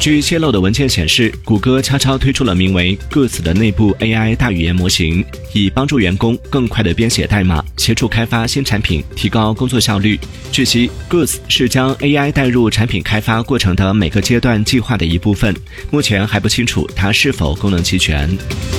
据泄露的文件显示谷歌悄悄推出了名为 goose 的内部 ai 大语言模型以帮助员工更快地编写代码协助开发新产品提高工作效率。据悉 goose 是将 ai 带入产品开发过程的每个阶段计划的一部分目前还不清楚它是否功能齐全。